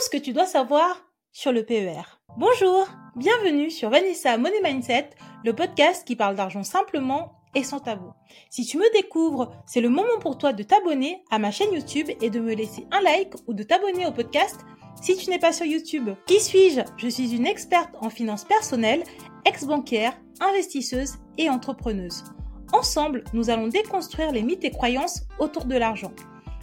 tout ce que tu dois savoir sur le PER. Bonjour, bienvenue sur Vanessa Money Mindset, le podcast qui parle d'argent simplement et sans tabou. Si tu me découvres, c'est le moment pour toi de t'abonner à ma chaîne YouTube et de me laisser un like ou de t'abonner au podcast si tu n'es pas sur YouTube. Qui suis-je? Je suis une experte en finances personnelles, ex-bancaire, investisseuse et entrepreneuse. Ensemble, nous allons déconstruire les mythes et croyances autour de l'argent.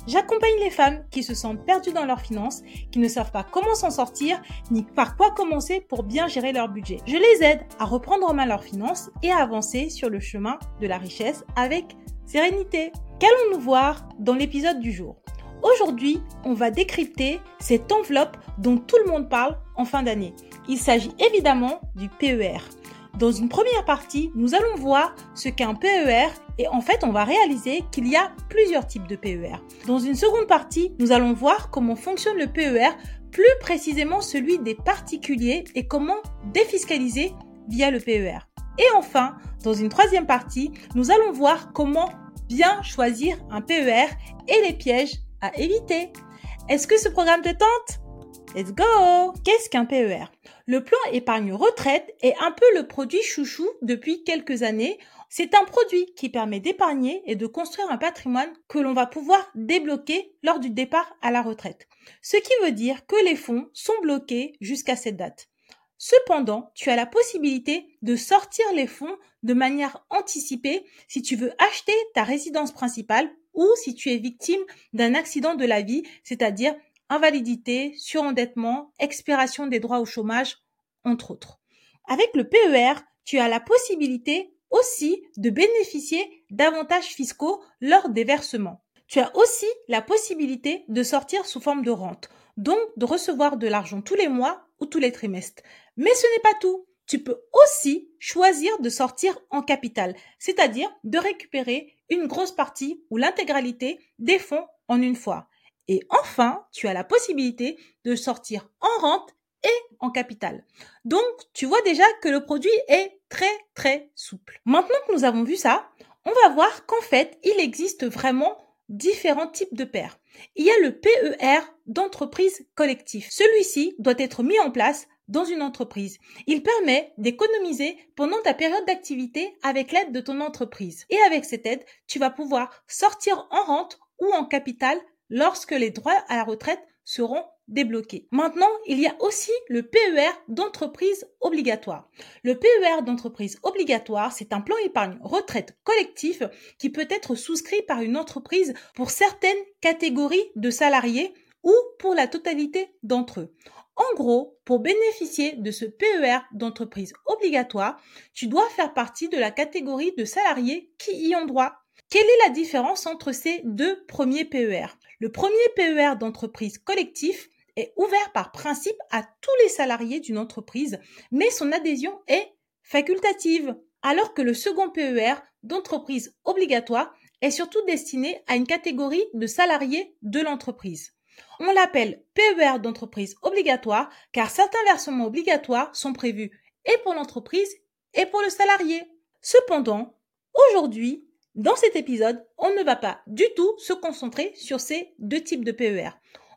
J'accompagne les femmes qui se sentent perdues dans leurs finances, qui ne savent pas comment s'en sortir, ni par quoi commencer pour bien gérer leur budget. Je les aide à reprendre en main leurs finances et à avancer sur le chemin de la richesse avec sérénité. Qu'allons-nous voir dans l'épisode du jour? Aujourd'hui, on va décrypter cette enveloppe dont tout le monde parle en fin d'année. Il s'agit évidemment du PER. Dans une première partie, nous allons voir ce qu'est un PER et en fait, on va réaliser qu'il y a plusieurs types de PER. Dans une seconde partie, nous allons voir comment fonctionne le PER, plus précisément celui des particuliers et comment défiscaliser via le PER. Et enfin, dans une troisième partie, nous allons voir comment bien choisir un PER et les pièges à éviter. Est-ce que ce programme te tente? Let's go Qu'est-ce qu'un PER Le plan épargne retraite est un peu le produit chouchou depuis quelques années. C'est un produit qui permet d'épargner et de construire un patrimoine que l'on va pouvoir débloquer lors du départ à la retraite. Ce qui veut dire que les fonds sont bloqués jusqu'à cette date. Cependant, tu as la possibilité de sortir les fonds de manière anticipée si tu veux acheter ta résidence principale ou si tu es victime d'un accident de la vie, c'est-à-dire invalidité, surendettement, expiration des droits au chômage, entre autres. Avec le PER, tu as la possibilité aussi de bénéficier d'avantages fiscaux lors des versements. Tu as aussi la possibilité de sortir sous forme de rente, donc de recevoir de l'argent tous les mois ou tous les trimestres. Mais ce n'est pas tout. Tu peux aussi choisir de sortir en capital, c'est-à-dire de récupérer une grosse partie ou l'intégralité des fonds en une fois. Et enfin, tu as la possibilité de sortir en rente et en capital. Donc, tu vois déjà que le produit est très très souple. Maintenant que nous avons vu ça, on va voir qu'en fait, il existe vraiment différents types de paires. Il y a le PER d'entreprise collectif. Celui-ci doit être mis en place dans une entreprise. Il permet d'économiser pendant ta période d'activité avec l'aide de ton entreprise. Et avec cette aide, tu vas pouvoir sortir en rente ou en capital lorsque les droits à la retraite seront débloqués. Maintenant, il y a aussi le PER d'entreprise obligatoire. Le PER d'entreprise obligatoire, c'est un plan épargne retraite collectif qui peut être souscrit par une entreprise pour certaines catégories de salariés ou pour la totalité d'entre eux. En gros, pour bénéficier de ce PER d'entreprise obligatoire, tu dois faire partie de la catégorie de salariés qui y ont droit. Quelle est la différence entre ces deux premiers PER Le premier PER d'entreprise collectif est ouvert par principe à tous les salariés d'une entreprise, mais son adhésion est facultative, alors que le second PER d'entreprise obligatoire est surtout destiné à une catégorie de salariés de l'entreprise. On l'appelle PER d'entreprise obligatoire car certains versements obligatoires sont prévus et pour l'entreprise et pour le salarié. Cependant, aujourd'hui, dans cet épisode, on ne va pas du tout se concentrer sur ces deux types de PER.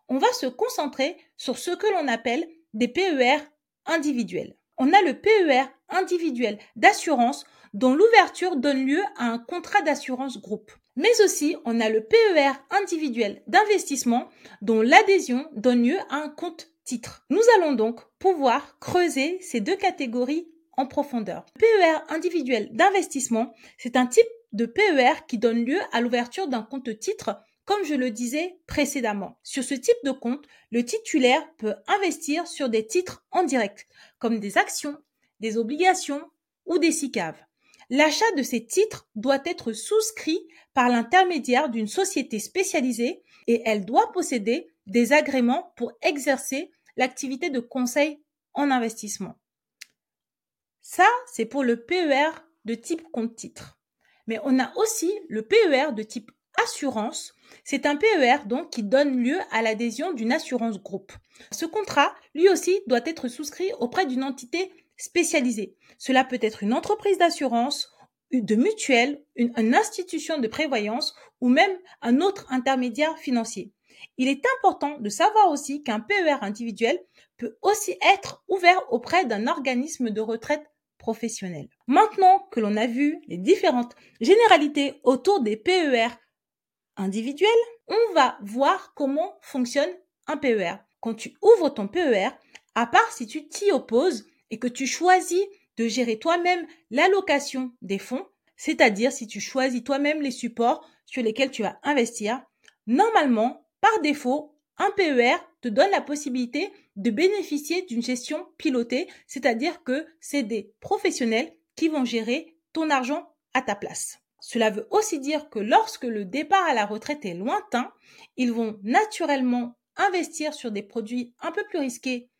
On va se concentrer sur ce que l'on appelle des PER individuels. On a le PER individuel d'assurance dont l'ouverture donne lieu à un contrat d'assurance groupe. Mais aussi, on a le PER individuel d'investissement dont l'adhésion donne lieu à un compte titre. Nous allons donc pouvoir creuser ces deux catégories en profondeur. Le PER individuel d'investissement, c'est un type de PER qui donne lieu à l'ouverture d'un compte titre, comme je le disais précédemment. Sur ce type de compte, le titulaire peut investir sur des titres en direct, comme des actions, des obligations ou des SICAV. L'achat de ces titres doit être souscrit par l'intermédiaire d'une société spécialisée et elle doit posséder des agréments pour exercer l'activité de conseil en investissement. Ça, c'est pour le PER de type compte titre. Mais on a aussi le PER de type assurance. C'est un PER donc qui donne lieu à l'adhésion d'une assurance groupe. Ce contrat, lui aussi, doit être souscrit auprès d'une entité spécialisée. Cela peut être une entreprise d'assurance, de mutuelle, une, une, institution de prévoyance ou même un autre intermédiaire financier. il est important de savoir aussi qu'un PER individuel peut aussi être ouvert auprès d'un organisme de retraite professionnel. Maintenant que l'on a vu les différentes généralités autour des PER individuels, on va voir comment fonctionne un PER. Quand tu ouvres ton PER, à part si tu t'y opposes et que tu choisis de gérer toi-même l'allocation des fonds, c'est-à-dire si tu choisis toi-même les supports sur lesquels tu vas investir, normalement, par défaut, un PER te donne la possibilité de bénéficier d'une gestion pilotée, c'est-à-dire que c'est des professionnels qui vont gérer ton argent à ta place. Cela veut aussi dire que lorsque le départ à la retraite est lointain, ils vont naturellement investir sur des produits un peu plus risqués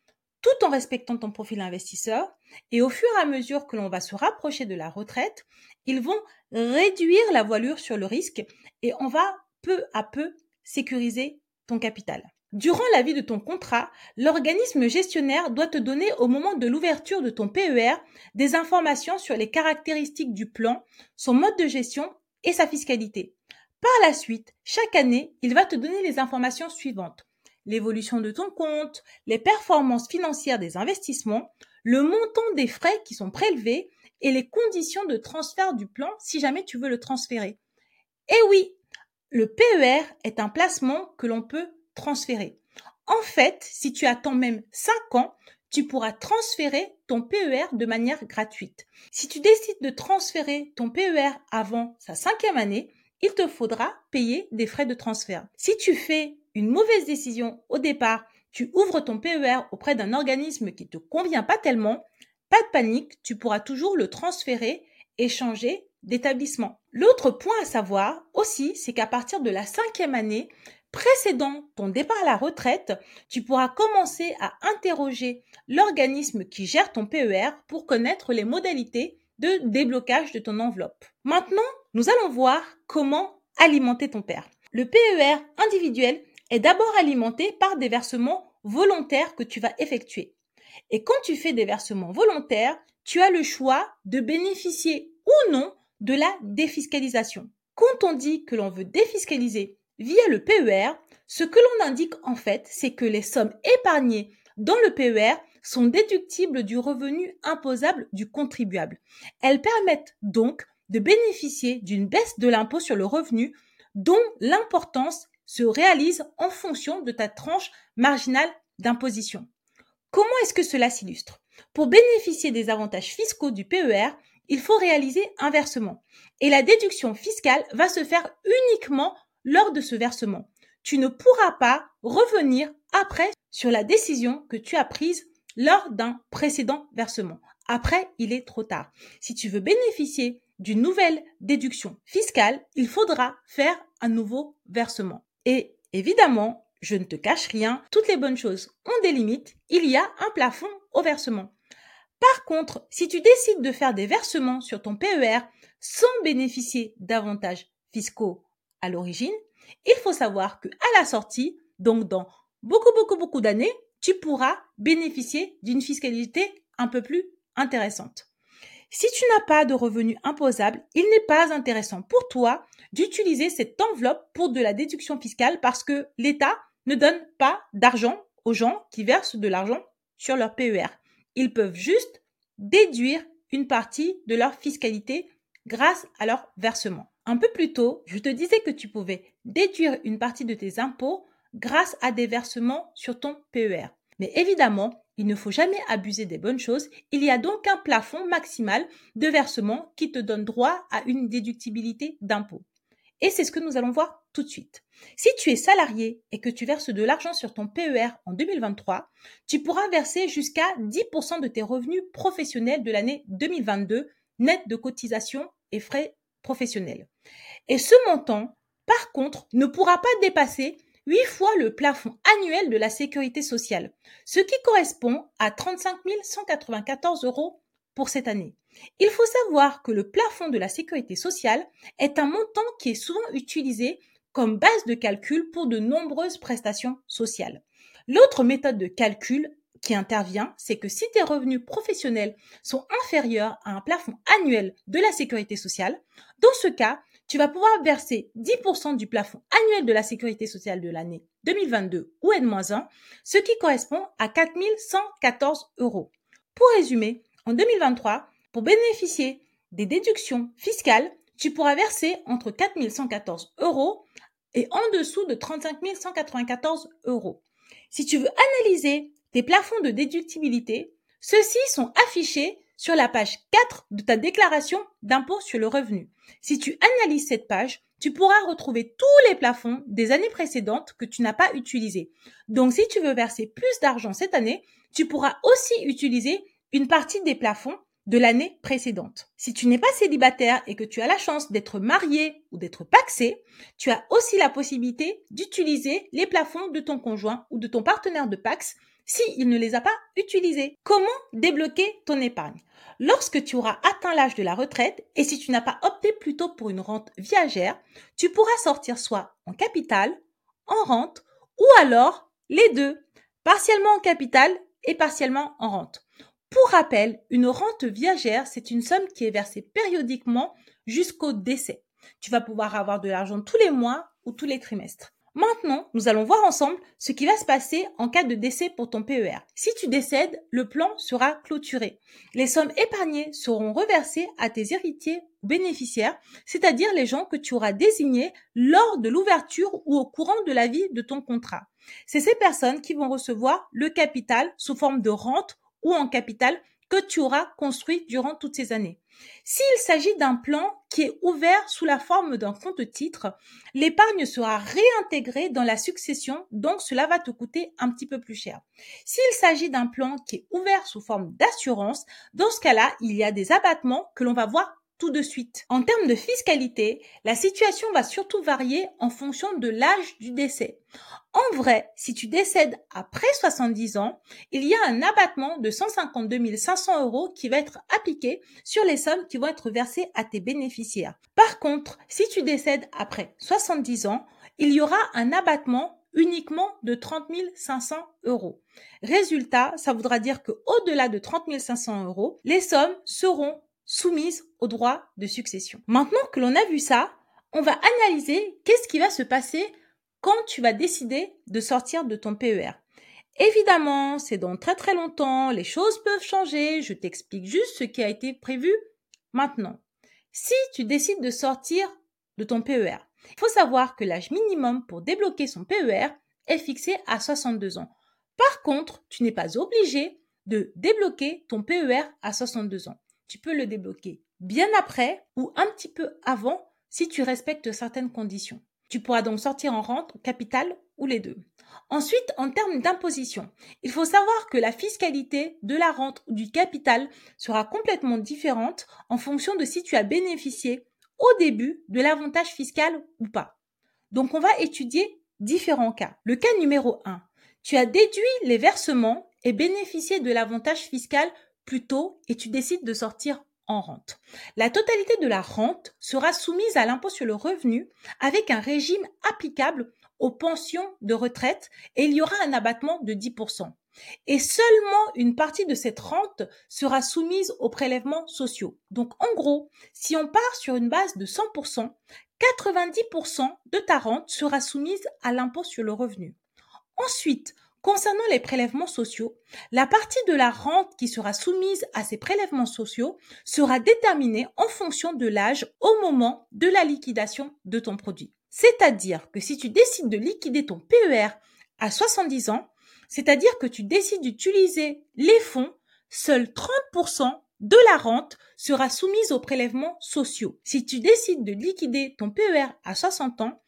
tout en respectant ton profil investisseur. Et au fur et à mesure que l'on va se rapprocher de la retraite, ils vont réduire la voilure sur le risque et on va peu à peu sécuriser ton capital. Durant la vie de ton contrat, l'organisme gestionnaire doit te donner au moment de l'ouverture de ton PER des informations sur les caractéristiques du plan, son mode de gestion et sa fiscalité. Par la suite, chaque année, il va te donner les informations suivantes. L'évolution de ton compte, les performances financières des investissements, le montant des frais qui sont prélevés et les conditions de transfert du plan si jamais tu veux le transférer. Et oui, le PER est un placement que l'on peut transférer. En fait, si tu attends même 5 ans, tu pourras transférer ton PER de manière gratuite. Si tu décides de transférer ton PER avant sa cinquième année, il te faudra payer des frais de transfert. Si tu fais une mauvaise décision au départ, tu ouvres ton PER auprès d'un organisme qui te convient pas tellement, pas de panique, tu pourras toujours le transférer et changer d'établissement. L'autre point à savoir aussi, c'est qu'à partir de la cinquième année, précédant ton départ à la retraite, tu pourras commencer à interroger l'organisme qui gère ton PER pour connaître les modalités de déblocage de ton enveloppe. Maintenant, nous allons voir comment alimenter ton PER. Le PER individuel est d'abord alimenté par des versements volontaires que tu vas effectuer. Et quand tu fais des versements volontaires, tu as le choix de bénéficier ou non de la défiscalisation. Quand on dit que l'on veut défiscaliser Via le PER, ce que l'on indique en fait, c'est que les sommes épargnées dans le PER sont déductibles du revenu imposable du contribuable. Elles permettent donc de bénéficier d'une baisse de l'impôt sur le revenu dont l'importance se réalise en fonction de ta tranche marginale d'imposition. Comment est-ce que cela s'illustre? Pour bénéficier des avantages fiscaux du PER, il faut réaliser un versement. Et la déduction fiscale va se faire uniquement lors de ce versement. Tu ne pourras pas revenir après sur la décision que tu as prise lors d'un précédent versement. Après, il est trop tard. Si tu veux bénéficier d'une nouvelle déduction fiscale, il faudra faire un nouveau versement. Et évidemment, je ne te cache rien, toutes les bonnes choses ont des limites, il y a un plafond au versement. Par contre, si tu décides de faire des versements sur ton PER sans bénéficier d'avantages fiscaux à l'origine, il faut savoir que à la sortie, donc dans beaucoup beaucoup beaucoup d'années, tu pourras bénéficier d'une fiscalité un peu plus intéressante. Si tu n'as pas de revenus imposables, il n'est pas intéressant pour toi d'utiliser cette enveloppe pour de la déduction fiscale parce que l'État ne donne pas d'argent aux gens qui versent de l'argent sur leur PER. Ils peuvent juste déduire une partie de leur fiscalité grâce à leur versement. Un peu plus tôt, je te disais que tu pouvais déduire une partie de tes impôts grâce à des versements sur ton PER. Mais évidemment, il ne faut jamais abuser des bonnes choses. Il y a donc un plafond maximal de versement qui te donne droit à une déductibilité d'impôt. Et c'est ce que nous allons voir tout de suite. Si tu es salarié et que tu verses de l'argent sur ton PER en 2023, tu pourras verser jusqu'à 10% de tes revenus professionnels de l'année 2022, net de cotisations et frais professionnels. Et ce montant, par contre, ne pourra pas dépasser 8 fois le plafond annuel de la sécurité sociale, ce qui correspond à 35 194 euros pour cette année. Il faut savoir que le plafond de la sécurité sociale est un montant qui est souvent utilisé comme base de calcul pour de nombreuses prestations sociales. L'autre méthode de calcul qui intervient, c'est que si tes revenus professionnels sont inférieurs à un plafond annuel de la sécurité sociale, dans ce cas, tu vas pouvoir verser 10% du plafond annuel de la sécurité sociale de l'année 2022 ou N-1, ce qui correspond à 4114 euros. Pour résumer, en 2023, pour bénéficier des déductions fiscales, tu pourras verser entre 4114 euros et en dessous de 35 194 euros. Si tu veux analyser tes plafonds de déductibilité, ceux-ci sont affichés sur la page 4 de ta déclaration d'impôt sur le revenu. Si tu analyses cette page, tu pourras retrouver tous les plafonds des années précédentes que tu n'as pas utilisés. Donc si tu veux verser plus d'argent cette année, tu pourras aussi utiliser une partie des plafonds de l'année précédente. Si tu n'es pas célibataire et que tu as la chance d'être marié ou d'être paxé, tu as aussi la possibilité d'utiliser les plafonds de ton conjoint ou de ton partenaire de Pax s'il ne les a pas utilisés. Comment débloquer ton épargne? Lorsque tu auras atteint l'âge de la retraite et si tu n'as pas opté plutôt pour une rente viagère, tu pourras sortir soit en capital, en rente ou alors les deux, partiellement en capital et partiellement en rente. Pour rappel, une rente viagère, c'est une somme qui est versée périodiquement jusqu'au décès. Tu vas pouvoir avoir de l'argent tous les mois ou tous les trimestres. Maintenant, nous allons voir ensemble ce qui va se passer en cas de décès pour ton PER. Si tu décèdes, le plan sera clôturé. Les sommes épargnées seront reversées à tes héritiers ou bénéficiaires, c'est-à-dire les gens que tu auras désignés lors de l'ouverture ou au courant de la vie de ton contrat. C'est ces personnes qui vont recevoir le capital sous forme de rente ou en capital que tu auras construit durant toutes ces années. S'il s'agit d'un plan qui est ouvert sous la forme d'un compte titre, l'épargne sera réintégrée dans la succession, donc cela va te coûter un petit peu plus cher. S'il s'agit d'un plan qui est ouvert sous forme d'assurance, dans ce cas-là, il y a des abattements que l'on va voir tout de suite. En termes de fiscalité, la situation va surtout varier en fonction de l'âge du décès. En vrai, si tu décèdes après 70 ans, il y a un abattement de 152 500 euros qui va être appliqué sur les sommes qui vont être versées à tes bénéficiaires. Par contre, si tu décèdes après 70 ans, il y aura un abattement uniquement de 30 500 euros. Résultat, ça voudra dire que au-delà de 30 500 euros, les sommes seront soumise au droit de succession. Maintenant que l'on a vu ça, on va analyser qu'est-ce qui va se passer quand tu vas décider de sortir de ton PER. Évidemment, c'est dans très très longtemps, les choses peuvent changer, je t'explique juste ce qui a été prévu maintenant. Si tu décides de sortir de ton PER, il faut savoir que l'âge minimum pour débloquer son PER est fixé à 62 ans. Par contre, tu n'es pas obligé de débloquer ton PER à 62 ans tu peux le débloquer bien après ou un petit peu avant si tu respectes certaines conditions. Tu pourras donc sortir en rente, capital ou les deux. Ensuite, en termes d'imposition, il faut savoir que la fiscalité de la rente ou du capital sera complètement différente en fonction de si tu as bénéficié au début de l'avantage fiscal ou pas. Donc, on va étudier différents cas. Le cas numéro 1. Tu as déduit les versements et bénéficié de l'avantage fiscal plus tôt et tu décides de sortir en rente. La totalité de la rente sera soumise à l'impôt sur le revenu avec un régime applicable aux pensions de retraite et il y aura un abattement de 10%. Et seulement une partie de cette rente sera soumise aux prélèvements sociaux. Donc en gros, si on part sur une base de 100%, 90% de ta rente sera soumise à l'impôt sur le revenu. Ensuite, Concernant les prélèvements sociaux, la partie de la rente qui sera soumise à ces prélèvements sociaux sera déterminée en fonction de l'âge au moment de la liquidation de ton produit. C'est-à-dire que si tu décides de liquider ton PER à 70 ans, c'est-à-dire que tu décides d'utiliser les fonds, seuls 30% de la rente sera soumise aux prélèvements sociaux. Si tu décides de liquider ton PER à 60 ans,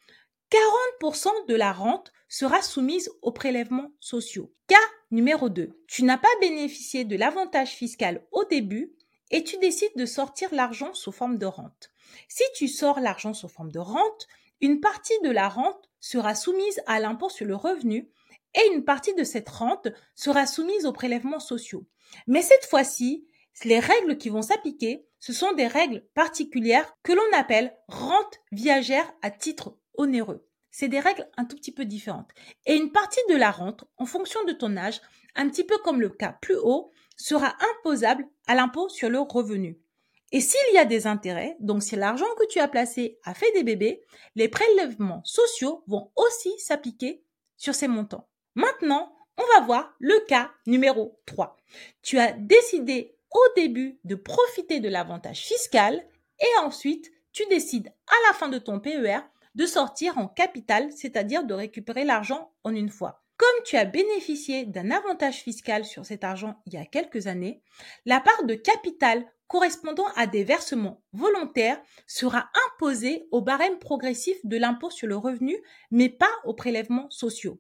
40% de la rente sera soumise aux prélèvements sociaux. Cas numéro 2. Tu n'as pas bénéficié de l'avantage fiscal au début et tu décides de sortir l'argent sous forme de rente. Si tu sors l'argent sous forme de rente, une partie de la rente sera soumise à l'impôt sur le revenu et une partie de cette rente sera soumise aux prélèvements sociaux. Mais cette fois-ci, les règles qui vont s'appliquer, ce sont des règles particulières que l'on appelle rente viagère à titre onéreux. C'est des règles un tout petit peu différentes. Et une partie de la rente, en fonction de ton âge, un petit peu comme le cas plus haut, sera imposable à l'impôt sur le revenu. Et s'il y a des intérêts, donc si l'argent que tu as placé a fait des bébés, les prélèvements sociaux vont aussi s'appliquer sur ces montants. Maintenant, on va voir le cas numéro 3. Tu as décidé au début de profiter de l'avantage fiscal et ensuite tu décides à la fin de ton PER de sortir en capital, c'est-à-dire de récupérer l'argent en une fois. Comme tu as bénéficié d'un avantage fiscal sur cet argent il y a quelques années, la part de capital correspondant à des versements volontaires sera imposée au barème progressif de l'impôt sur le revenu, mais pas aux prélèvements sociaux.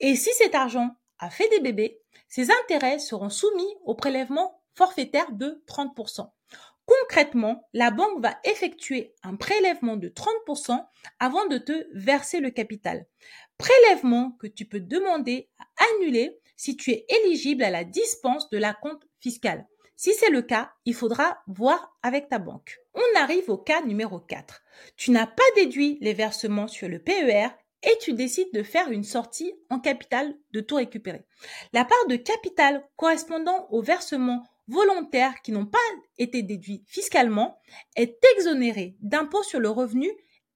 Et si cet argent a fait des bébés, ses intérêts seront soumis au prélèvement forfaitaire de 30%. Concrètement, la banque va effectuer un prélèvement de 30% avant de te verser le capital. Prélèvement que tu peux demander à annuler si tu es éligible à la dispense de la compte fiscale. Si c'est le cas, il faudra voir avec ta banque. On arrive au cas numéro 4. Tu n'as pas déduit les versements sur le PER et tu décides de faire une sortie en capital de tout récupérer. La part de capital correspondant aux versements volontaires qui n'ont pas été déduits fiscalement est exonérée d'impôts sur le revenu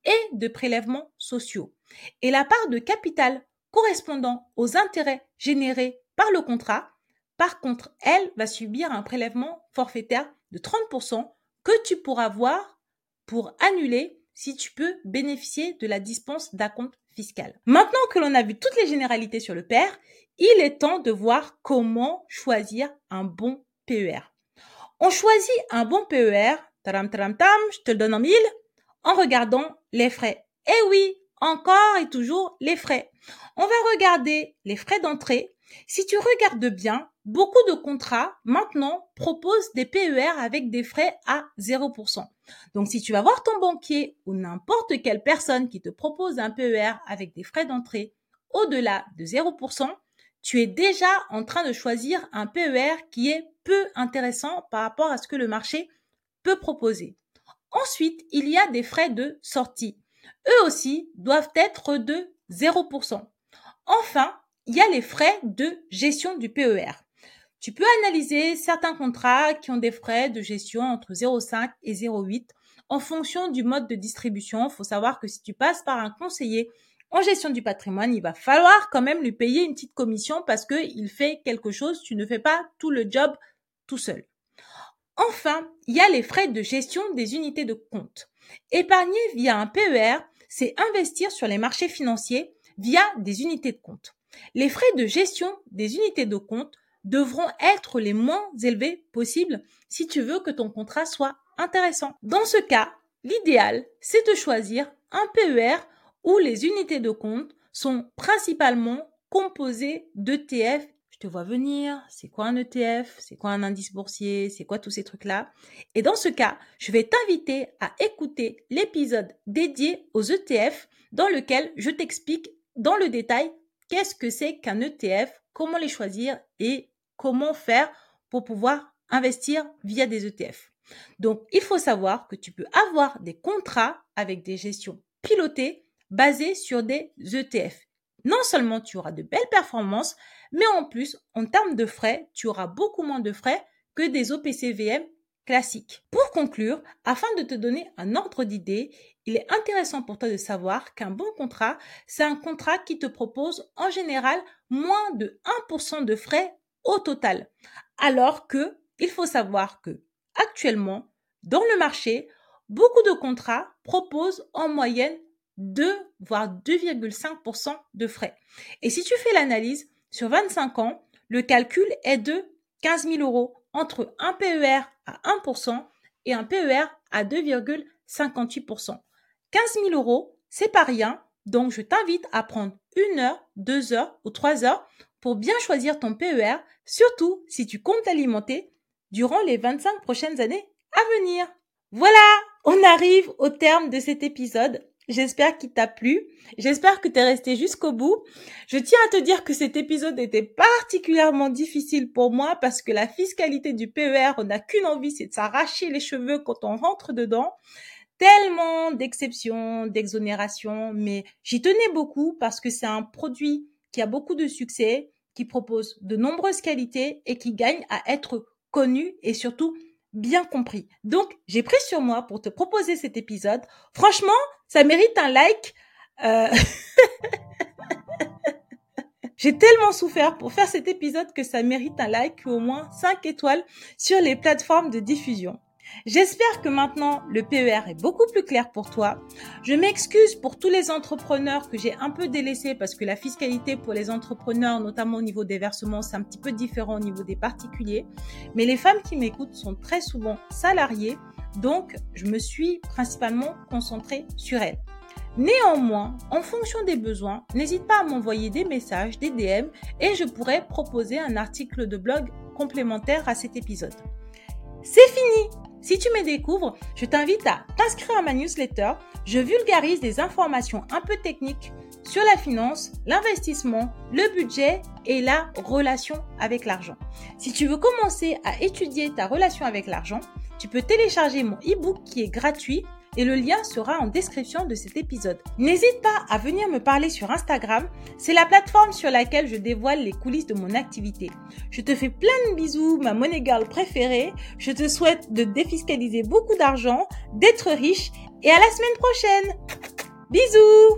et de prélèvements sociaux. Et la part de capital correspondant aux intérêts générés par le contrat, par contre, elle va subir un prélèvement forfaitaire de 30% que tu pourras voir pour annuler si tu peux bénéficier de la dispense d'acompte fiscal. Maintenant que l'on a vu toutes les généralités sur le PER, il est temps de voir comment choisir un bon PER. On choisit un bon PER, taram taram tam, je te le donne en mille, en regardant les frais. Eh oui, encore et toujours les frais. On va regarder les frais d'entrée. Si tu regardes bien, beaucoup de contrats maintenant proposent des PER avec des frais à 0%. Donc si tu vas voir ton banquier ou n'importe quelle personne qui te propose un PER avec des frais d'entrée au-delà de 0%, tu es déjà en train de choisir un PER qui est peu intéressant par rapport à ce que le marché peut proposer. Ensuite, il y a des frais de sortie. Eux aussi doivent être de 0%. Enfin, il y a les frais de gestion du PER. Tu peux analyser certains contrats qui ont des frais de gestion entre 0,5 et 0,8 en fonction du mode de distribution. Il faut savoir que si tu passes par un conseiller en gestion du patrimoine, il va falloir quand même lui payer une petite commission parce qu'il fait quelque chose, tu ne fais pas tout le job tout seul. Enfin, il y a les frais de gestion des unités de compte. Épargner via un PER, c'est investir sur les marchés financiers via des unités de compte. Les frais de gestion des unités de compte devront être les moins élevés possibles si tu veux que ton contrat soit intéressant. Dans ce cas, l'idéal, c'est de choisir un PER où les unités de compte sont principalement composées d'ETF. Je te vois venir, c'est quoi un ETF, c'est quoi un indice boursier, c'est quoi tous ces trucs-là. Et dans ce cas, je vais t'inviter à écouter l'épisode dédié aux ETF dans lequel je t'explique dans le détail qu'est-ce que c'est qu'un ETF, comment les choisir et comment faire pour pouvoir investir via des ETF. Donc, il faut savoir que tu peux avoir des contrats avec des gestions pilotées basées sur des ETF. Non seulement tu auras de belles performances, mais en plus, en termes de frais, tu auras beaucoup moins de frais que des OPCVM classiques. Pour conclure, afin de te donner un ordre d'idée, il est intéressant pour toi de savoir qu'un bon contrat, c'est un contrat qui te propose en général moins de 1% de frais au total. Alors que, il faut savoir que, actuellement, dans le marché, beaucoup de contrats proposent en moyenne 2 voire 2,5% de frais. Et si tu fais l'analyse sur 25 ans, le calcul est de 15 000 euros entre un PER à 1% et un PER à 2,58%. 15 000 euros, c'est pas rien, donc je t'invite à prendre une heure, deux heures ou trois heures pour bien choisir ton PER, surtout si tu comptes l'alimenter durant les 25 prochaines années à venir. Voilà, on arrive au terme de cet épisode. J'espère qu'il t'a plu. J'espère que tu es resté jusqu'au bout. Je tiens à te dire que cet épisode était particulièrement difficile pour moi parce que la fiscalité du PER, on n'a qu'une envie, c'est de s'arracher les cheveux quand on rentre dedans. Tellement d'exceptions, d'exonérations, mais j'y tenais beaucoup parce que c'est un produit qui a beaucoup de succès, qui propose de nombreuses qualités et qui gagne à être connu et surtout bien compris. Donc, j'ai pris sur moi pour te proposer cet épisode. Franchement, ça mérite un like. Euh... J'ai tellement souffert pour faire cet épisode que ça mérite un like ou au moins 5 étoiles sur les plateformes de diffusion. J'espère que maintenant le PER est beaucoup plus clair pour toi. Je m'excuse pour tous les entrepreneurs que j'ai un peu délaissés parce que la fiscalité pour les entrepreneurs, notamment au niveau des versements, c'est un petit peu différent au niveau des particuliers. Mais les femmes qui m'écoutent sont très souvent salariées, donc je me suis principalement concentrée sur elles. Néanmoins, en fonction des besoins, n'hésite pas à m'envoyer des messages, des DM et je pourrai proposer un article de blog complémentaire à cet épisode. C'est fini Si tu me découvres, je t'invite à t'inscrire à ma newsletter. Je vulgarise des informations un peu techniques sur la finance, l'investissement, le budget et la relation avec l'argent. Si tu veux commencer à étudier ta relation avec l'argent, tu peux télécharger mon e-book qui est gratuit et le lien sera en description de cet épisode. N'hésite pas à venir me parler sur Instagram, c'est la plateforme sur laquelle je dévoile les coulisses de mon activité. Je te fais plein de bisous, ma money girl préférée. Je te souhaite de défiscaliser beaucoup d'argent, d'être riche et à la semaine prochaine. Bisous